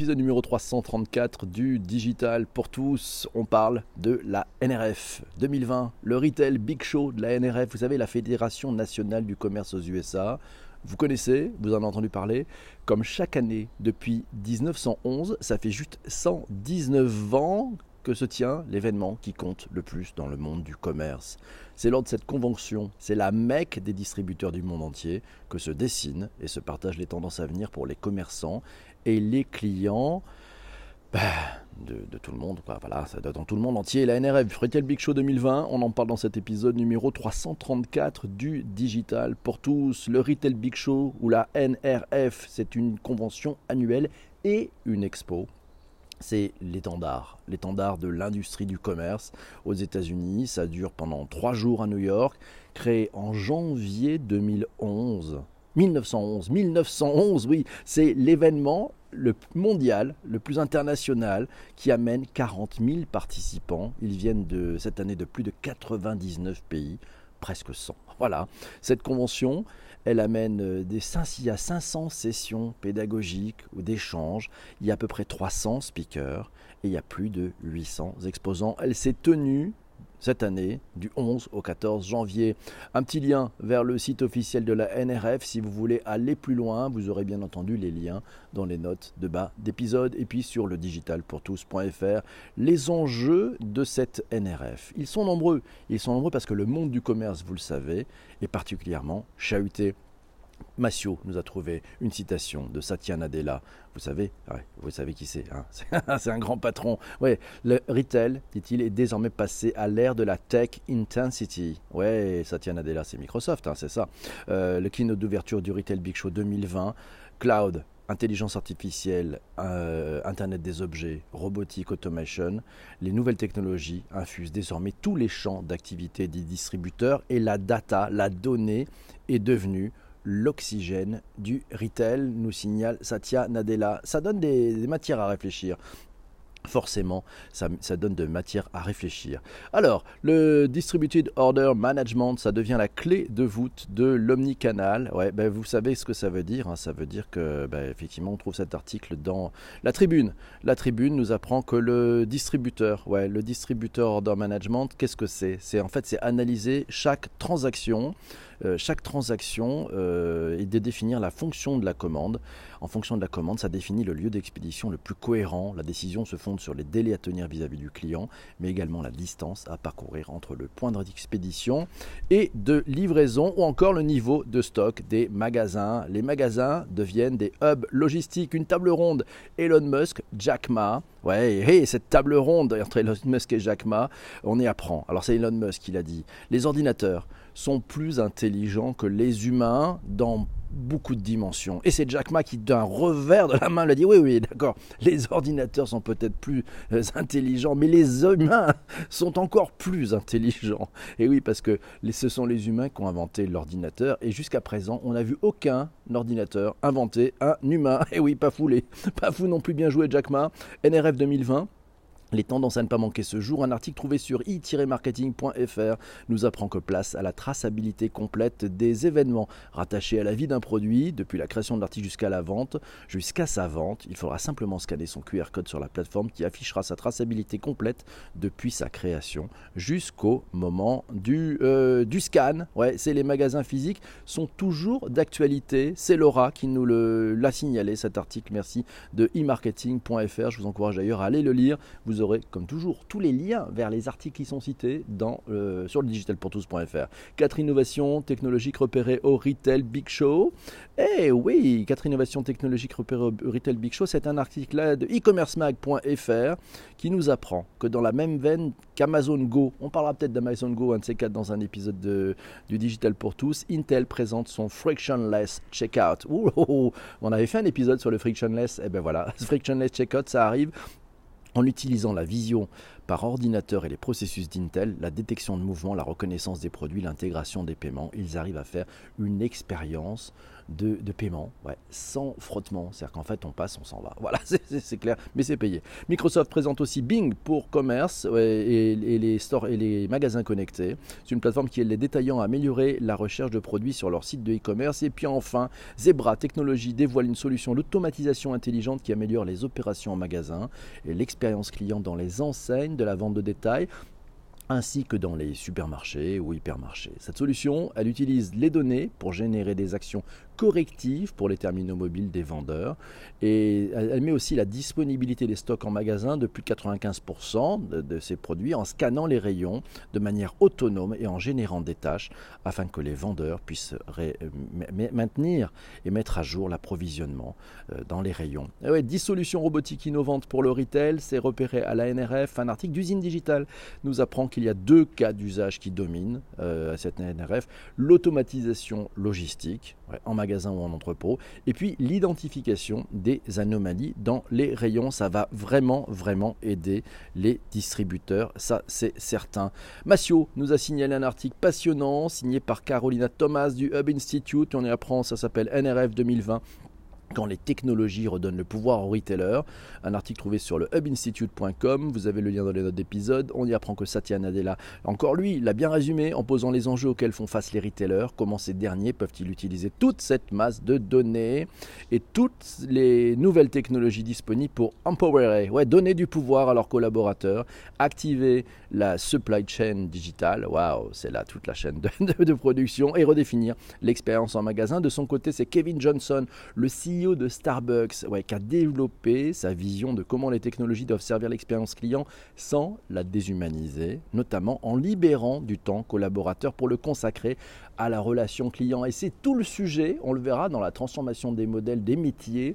épisode numéro 334 du Digital pour tous. On parle de la NRF 2020, le Retail Big Show de la NRF. Vous savez, la Fédération nationale du commerce aux USA. Vous connaissez, vous en avez entendu parler. Comme chaque année depuis 1911, ça fait juste 119 ans que se tient l'événement qui compte le plus dans le monde du commerce. C'est lors de cette convention, c'est la mecque des distributeurs du monde entier, que se dessinent et se partagent les tendances à venir pour les commerçants et les clients. Ben, de, tout le monde, voilà, ça dans tout le monde entier. La NRF Retail Big Show 2020, on en parle dans cet épisode numéro 334 du Digital pour tous. Le Retail Big Show ou la NRF, c'est une convention annuelle et une expo c'est l'étendard, l'étendard de l'industrie du commerce aux États-Unis. Ça dure pendant trois jours à New York, créé en janvier 2011. 1911, 1911, oui, c'est l'événement le mondial, le plus international, qui amène 40 000 participants. Ils viennent de cette année de plus de 99 pays, presque 100. Voilà, cette convention, elle amène euh, des, il y a 500 sessions pédagogiques ou d'échanges, il y a à peu près 300 speakers et il y a plus de 800 exposants. Elle s'est tenue cette année, du 11 au 14 janvier. Un petit lien vers le site officiel de la NRF si vous voulez aller plus loin. Vous aurez bien entendu les liens dans les notes de bas d'épisode et puis sur le digitalpourtous.fr. Les enjeux de cette NRF, ils sont nombreux. Ils sont nombreux parce que le monde du commerce, vous le savez, est particulièrement chahuté Massio nous a trouvé une citation de Satya Nadella. Vous savez, vous savez qui c'est. Hein c'est un grand patron. Ouais, le retail, dit-il, est désormais passé à l'ère de la tech intensity. Ouais, Satya Nadella, c'est Microsoft, hein, c'est ça. Euh, le keynote d'ouverture du Retail Big Show 2020, cloud, intelligence artificielle, euh, Internet des objets, robotique, automation, les nouvelles technologies infusent désormais tous les champs d'activité des distributeurs et la data, la donnée est devenue l'oxygène du retail, nous signale Satya Nadella. Ça donne des, matières à réfléchir forcément, ça, donne de matière à réfléchir. Alors, le Distributed Order Management, ça devient la clé de voûte de l'omnicanal. Ouais, ben vous savez ce que ça veut dire. Hein. Ça veut dire que, ben, effectivement, on trouve cet article dans la tribune. La tribune nous apprend que le distributeur, ouais, le Distributor Order Management, qu'est-ce que c'est? C'est en fait, c'est analyser chaque transaction chaque transaction euh, et de définir la fonction de la commande. En fonction de la commande, ça définit le lieu d'expédition le plus cohérent. La décision se fonde sur les délais à tenir vis-à-vis du client, mais également la distance à parcourir entre le point d'expédition et de livraison ou encore le niveau de stock des magasins. Les magasins deviennent des hubs logistiques. Une table ronde Elon Musk, Jack Ma. Ouais, cette table ronde entre Elon Musk et Jack Ma, on y apprend. Alors c'est Elon Musk qui l'a dit. Les ordinateurs sont plus intelligents que les humains dans beaucoup de dimensions. Et c'est Jack Ma qui, d'un revers de la main, l'a dit oui, oui, d'accord, les ordinateurs sont peut-être plus euh, intelligents, mais les humains sont encore plus intelligents. Et oui, parce que ce sont les humains qui ont inventé l'ordinateur, et jusqu'à présent, on n'a vu aucun ordinateur inventer un humain. Et oui, pas foulé, pas fou non plus bien joué Jack Ma. NRF 2020. Les tendances à ne pas manquer ce jour, un article trouvé sur i-marketing.fr nous apprend que place à la traçabilité complète des événements rattachés à la vie d'un produit, depuis la création de l'article jusqu'à la vente, jusqu'à sa vente. Il faudra simplement scanner son QR code sur la plateforme qui affichera sa traçabilité complète depuis sa création jusqu'au moment du, euh, scan. C'est les magasins physiques sont toujours d'actualité. C'est Laura qui nous l'a signalé cet article. Merci de e-marketing.fr. Je vous encourage d'ailleurs à aller le lire. Aurez, comme toujours, tous les liens vers les articles qui sont cités dans, euh, sur le digitalpourtous.fr. Quatre innovations technologiques repérées au Retail Big Show. Eh oui, quatre innovations technologiques repérées au Retail Big Show, c'est un article de e-commercemag.fr qui nous apprend que dans la même veine qu'Amazon Go, on parlera peut-être d'Amazon Go, un de ces quatre, dans un épisode de, du Digital pour tous, Intel présente son Frictionless Checkout. on avait fait un épisode sur le Frictionless, et eh ben voilà, Frictionless Checkout, ça arrive en utilisant la vision par ordinateur et les processus d'Intel, la détection de mouvement, la reconnaissance des produits, l'intégration des paiements. Ils arrivent à faire une expérience de, paiement, ouais, sans frottement. C'est-à-dire qu'en fait, on passe, on s'en va. Voilà, c'est clair, mais c'est payé. Microsoft présente aussi Bing pour commerce et, les stores et les magasins connectés. C'est une plateforme qui aide les détaillants à améliorer la recherche de produits sur leur site de e-commerce. Et puis enfin, Zebra Technologies dévoile une solution d'automatisation intelligente qui améliore les opérations en magasin et l'expérience client dans les enseignes de la vente de détail ainsi que dans les supermarchés ou hypermarchés. Cette solution, elle utilise les données pour générer des actions corrective pour les terminaux mobiles des vendeurs. Et elle met aussi la disponibilité des stocks en magasin de plus de 95% de, ces produits en scannant les rayons de manière autonome et en générant des tâches afin que les vendeurs puissent maintenir et mettre à jour l'approvisionnement euh, dans les rayons. Et ouais, 10 solutions robotiques innovantes pour le retail, c'est repéré à la NRF. Un article d'usine digitale nous apprend qu'il y a deux cas d'usage qui dominent euh, à cette NRF. L'automatisation logistique en magasin ou en entrepôt. Et puis l'identification des anomalies dans les rayons, ça va vraiment, vraiment aider les distributeurs, ça c'est certain. Massio nous a signalé un article passionnant signé par Carolina Thomas du Hub Institute. On y apprend, ça s'appelle NRF 2020 quand les technologies redonnent le pouvoir aux retailers. Un article trouvé sur le hubinstitute.com, vous avez le lien dans les notes d'épisode. On y apprend que Satya Nadella, encore lui, l'a bien résumé en posant les enjeux auxquels font face les retailers, comment ces derniers peuvent-ils utiliser toute cette masse de données et toutes les nouvelles technologies disponibles pour empowerer, ouais, donner du pouvoir à leurs collaborateurs, activer la supply chain digitale, waouh, c'est là toute la chaîne de, production, et redéfinir l'expérience en magasin. De son côté, c'est Kevin Johnson, le CEO de Starbucks qui a développé sa vision de comment les technologies doivent servir l'expérience client sans la déshumaniser, notamment en libérant du temps collaborateur pour le consacrer à la relation client. Et c'est tout le sujet, on le verra dans la transformation des modèles des métiers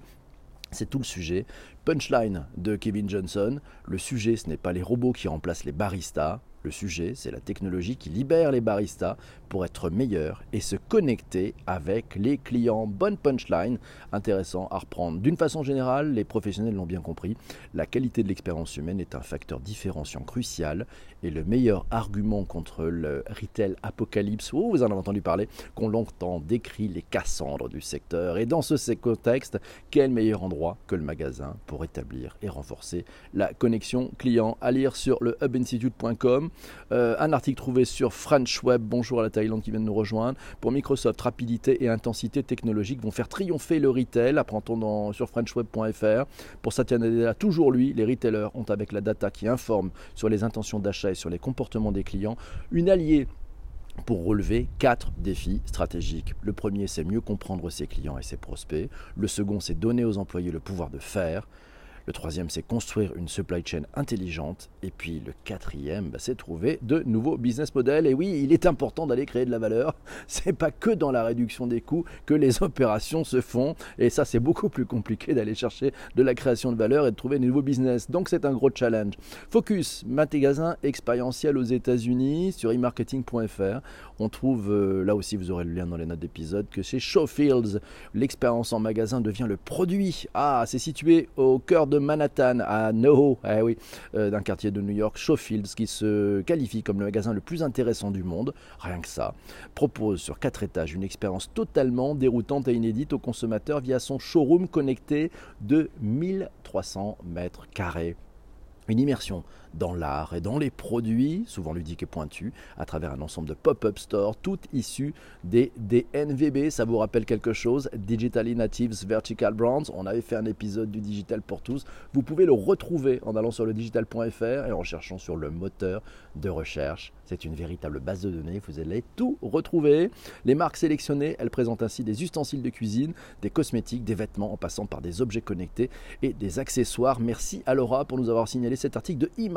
c'est tout le sujet. Punchline de Kevin Johnson. Le sujet, ce n'est pas les robots qui remplacent les baristas. Le sujet, c'est la technologie qui libère les baristas pour être meilleurs et se connecter avec les clients. Bonne punchline, intéressant à reprendre. D'une façon générale, les professionnels l'ont bien compris, la qualité de l'expérience humaine est un facteur différenciant crucial et le meilleur argument contre le retail apocalypse, oh, vous en avez entendu parler, qu'ont longtemps décrit les Cassandres du secteur. Et dans ce contexte, quel meilleur endroit que le magasin pour établir et renforcer la connexion client? À lire sur le hubinstitute.com. Euh, un article trouvé sur French Web, bonjour à la Thaïlande qui vient de nous rejoindre. Pour Microsoft, rapidité et intensité technologique vont faire triompher le retail, apprend-on sur frenchweb.fr. Pour Satya Nadella, toujours lui, les retailers ont avec la data qui informe sur les intentions d'achat sur les comportements des clients, une alliée pour relever quatre défis stratégiques. Le premier, c'est mieux comprendre ses clients et ses prospects. Le second, c'est donner aux employés le pouvoir de faire. Le troisième, c'est construire une supply chain intelligente. Et puis le quatrième, bah, c'est trouver de nouveaux business models. Et oui, il est important d'aller créer de la valeur. C'est pas que dans la réduction des coûts que les opérations se font. Et ça, c'est beaucoup plus compliqué d'aller chercher de la création de valeur et de trouver de nouveaux business. Donc c'est un gros challenge. Focus, magasin expérientiel aux États-Unis sur e-marketing.fr. On trouve, euh, là aussi vous aurez le lien dans les notes d'épisode, que chez Showfields, l'expérience en magasin devient le produit. Ah, c'est situé au cœur de Manhattan à NoHo, eh euh, d'un quartier de New York, Showfields, qui se qualifie comme le magasin le plus intéressant du monde, rien que ça, propose sur quatre étages une expérience totalement déroutante et inédite aux consommateurs via son showroom connecté de 1300 mètres carrés. Une immersion dans l'art et dans les produits, souvent ludiques et pointus, à travers un ensemble de pop-up stores, toutes issues des, des NVB. Ça vous rappelle quelque chose? Digitally Natives Vertical Brands. On avait fait un épisode du Digital pour tous. Vous pouvez le retrouver en allant sur le digital.fr et en cherchant sur le moteur de recherche. C'est une véritable base de données. Vous allez tout retrouver. Les marques sélectionnées, elles présentent ainsi des ustensiles de cuisine, des cosmétiques, des vêtements, en passant par des objets connectés et des accessoires. Merci à Laura pour nous avoir signalé cet article de e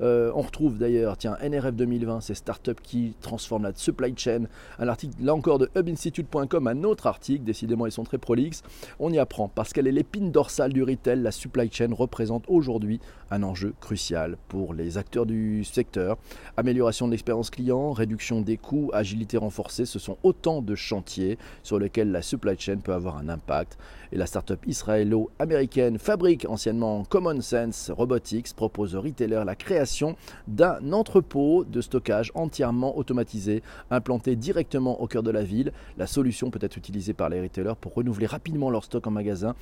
Euh, on retrouve d'ailleurs, tiens, NRF 2020, c'est Startup qui transforme la supply chain. Un article, là encore, de hubinstitute.com, un autre article, décidément ils sont très prolixes. On y apprend, parce qu'elle est l'épine dorsale du retail, la supply chain représente aujourd'hui un enjeu crucial pour les acteurs du secteur. Amélioration de l'expérience client, réduction des coûts, agilité renforcée, ce sont autant de chantiers sur lesquels la supply chain peut avoir un impact. Et la startup israélo-américaine Fabrique, anciennement Common Sense Robotics, Propose aux retailers la création d'un entrepôt de stockage entièrement automatisé, implanté directement au cœur de la ville. La solution peut être utilisée par les retailers pour renouveler rapidement leur stock en magasin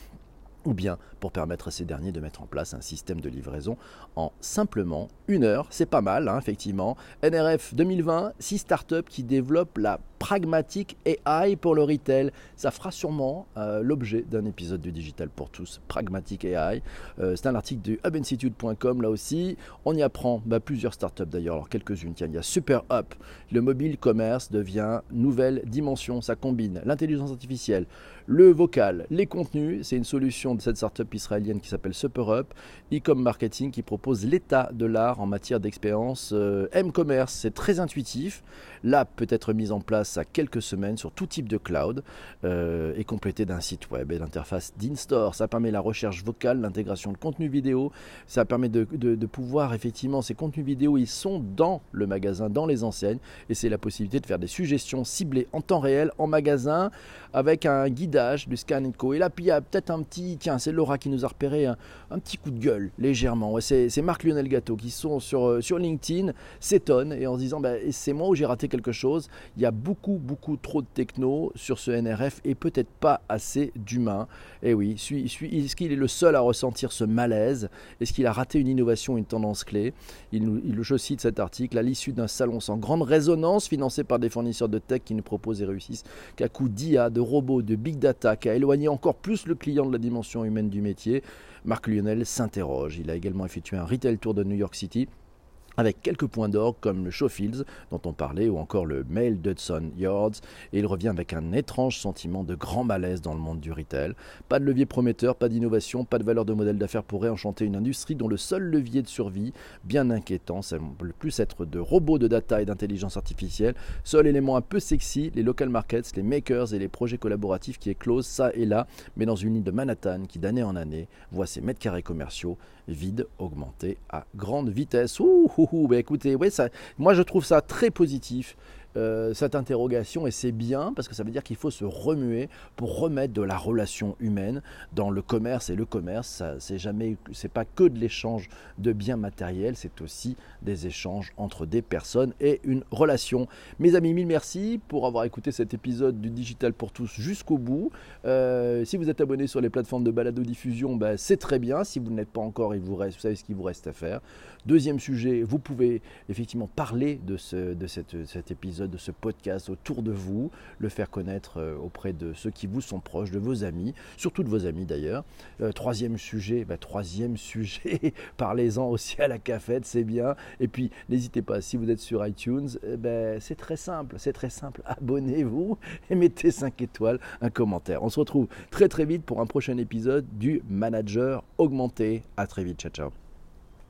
ou bien pour permettre à ces derniers de mettre en place un système de livraison en simplement une heure. C'est pas mal, hein, effectivement. NRF 2020, 6 startups qui développent la pragmatique AI pour le retail. Ça fera sûrement euh, l'objet d'un épisode du Digital pour tous, Pragmatic AI. Euh, c'est un article du hubinstitute.com là aussi. On y apprend bah, plusieurs startups d'ailleurs, alors quelques-unes. il y a Super Up. Le mobile commerce devient nouvelle dimension. Ça combine l'intelligence artificielle, le vocal, les contenus. C'est une solution de cette startup israélienne qui s'appelle Super Up. E-com Marketing qui propose l'état de l'art en matière d'expérience euh, M-commerce. C'est très intuitif. L'app peut être mise en place à quelques semaines sur tout type de cloud euh, et complété d'un site web et d'interface d'InStore. Ça permet la recherche vocale, l'intégration de contenu vidéo. Ça permet de, pouvoir effectivement, ces contenus vidéo, ils sont dans le magasin, dans les enseignes et c'est la possibilité de faire des suggestions ciblées en temps réel en magasin avec un guidage du Scan Co. Et là, puis il y a peut-être un petit, tiens, c'est Laura qui nous a repéré un, petit coup de gueule légèrement. c'est Marc Lionel Gâteau qui sont sur, euh, sur LinkedIn, s'étonnent et en se disant, bah, c'est moi où j'ai raté quelque chose. Il y a beaucoup beaucoup, trop de techno sur ce NRF et peut-être pas assez d'humains. Et eh oui, est-ce qu'il est le seul à ressentir ce malaise? Est-ce qu'il a raté une innovation, une tendance clé? Il, Je cite cet article, à l'issue d'un salon sans grande résonance, financé par des fournisseurs de tech qui ne proposent et réussissent qu'à coup d'IA, de robots, de big data, qui a éloigné encore plus le client de la dimension humaine du métier, Marc Lionel s'interroge. Il a également effectué un retail tour de New York City avec quelques points d'orgue comme le Showfields dont on parlait ou encore le Mail Dudson Yards et il revient avec un étrange sentiment de grand malaise dans le monde du retail. Pas de levier prometteur, pas d'innovation, pas de valeur de modèle d'affaires pour réenchanter une industrie dont le seul levier de survie, bien inquiétant, semble plus être de robots de data et d'intelligence artificielle. Seul élément un peu sexy, les local markets, les makers et les projets collaboratifs qui éclosent ça et là, mais dans une île de Manhattan qui d'année en année voit ses mètres carrés commerciaux vides augmenter à grande vitesse. Bah, écoutez, ouais, ça, moi je trouve ça très positif. Euh, cette interrogation et c'est bien parce que ça veut dire qu'il faut se remuer pour remettre de la relation humaine dans le commerce. Et le commerce c'est jamais c'est pas que de l'échange de biens matériels c'est aussi des échanges entre des personnes et une relation. Mes amis mille merci pour avoir écouté cet épisode du digital pour tous jusqu'au bout. Euh, si vous êtes abonné sur les plateformes de balado diffusion ben, c'est très bien. Si vous n'êtes pas encore il vous reste vous savez ce qu'il vous reste à faire. Deuxième sujet vous pouvez effectivement parler de ce de cette, cet épisode de ce podcast autour de vous, le faire connaître euh, auprès de ceux qui vous sont proches, de vos amis, surtout de vos amis d'ailleurs. Euh, troisième sujet, bah, troisième sujet, parlez-en aussi à la cafette, c'est bien. Et puis n'hésitez pas, si vous êtes sur iTunes, eh ben, c'est très simple, c'est très simple. Abonnez-vous et mettez 5 étoiles, un commentaire. On se retrouve très très vite pour un prochain épisode du Manager Augmenté. À très vite, ciao ciao.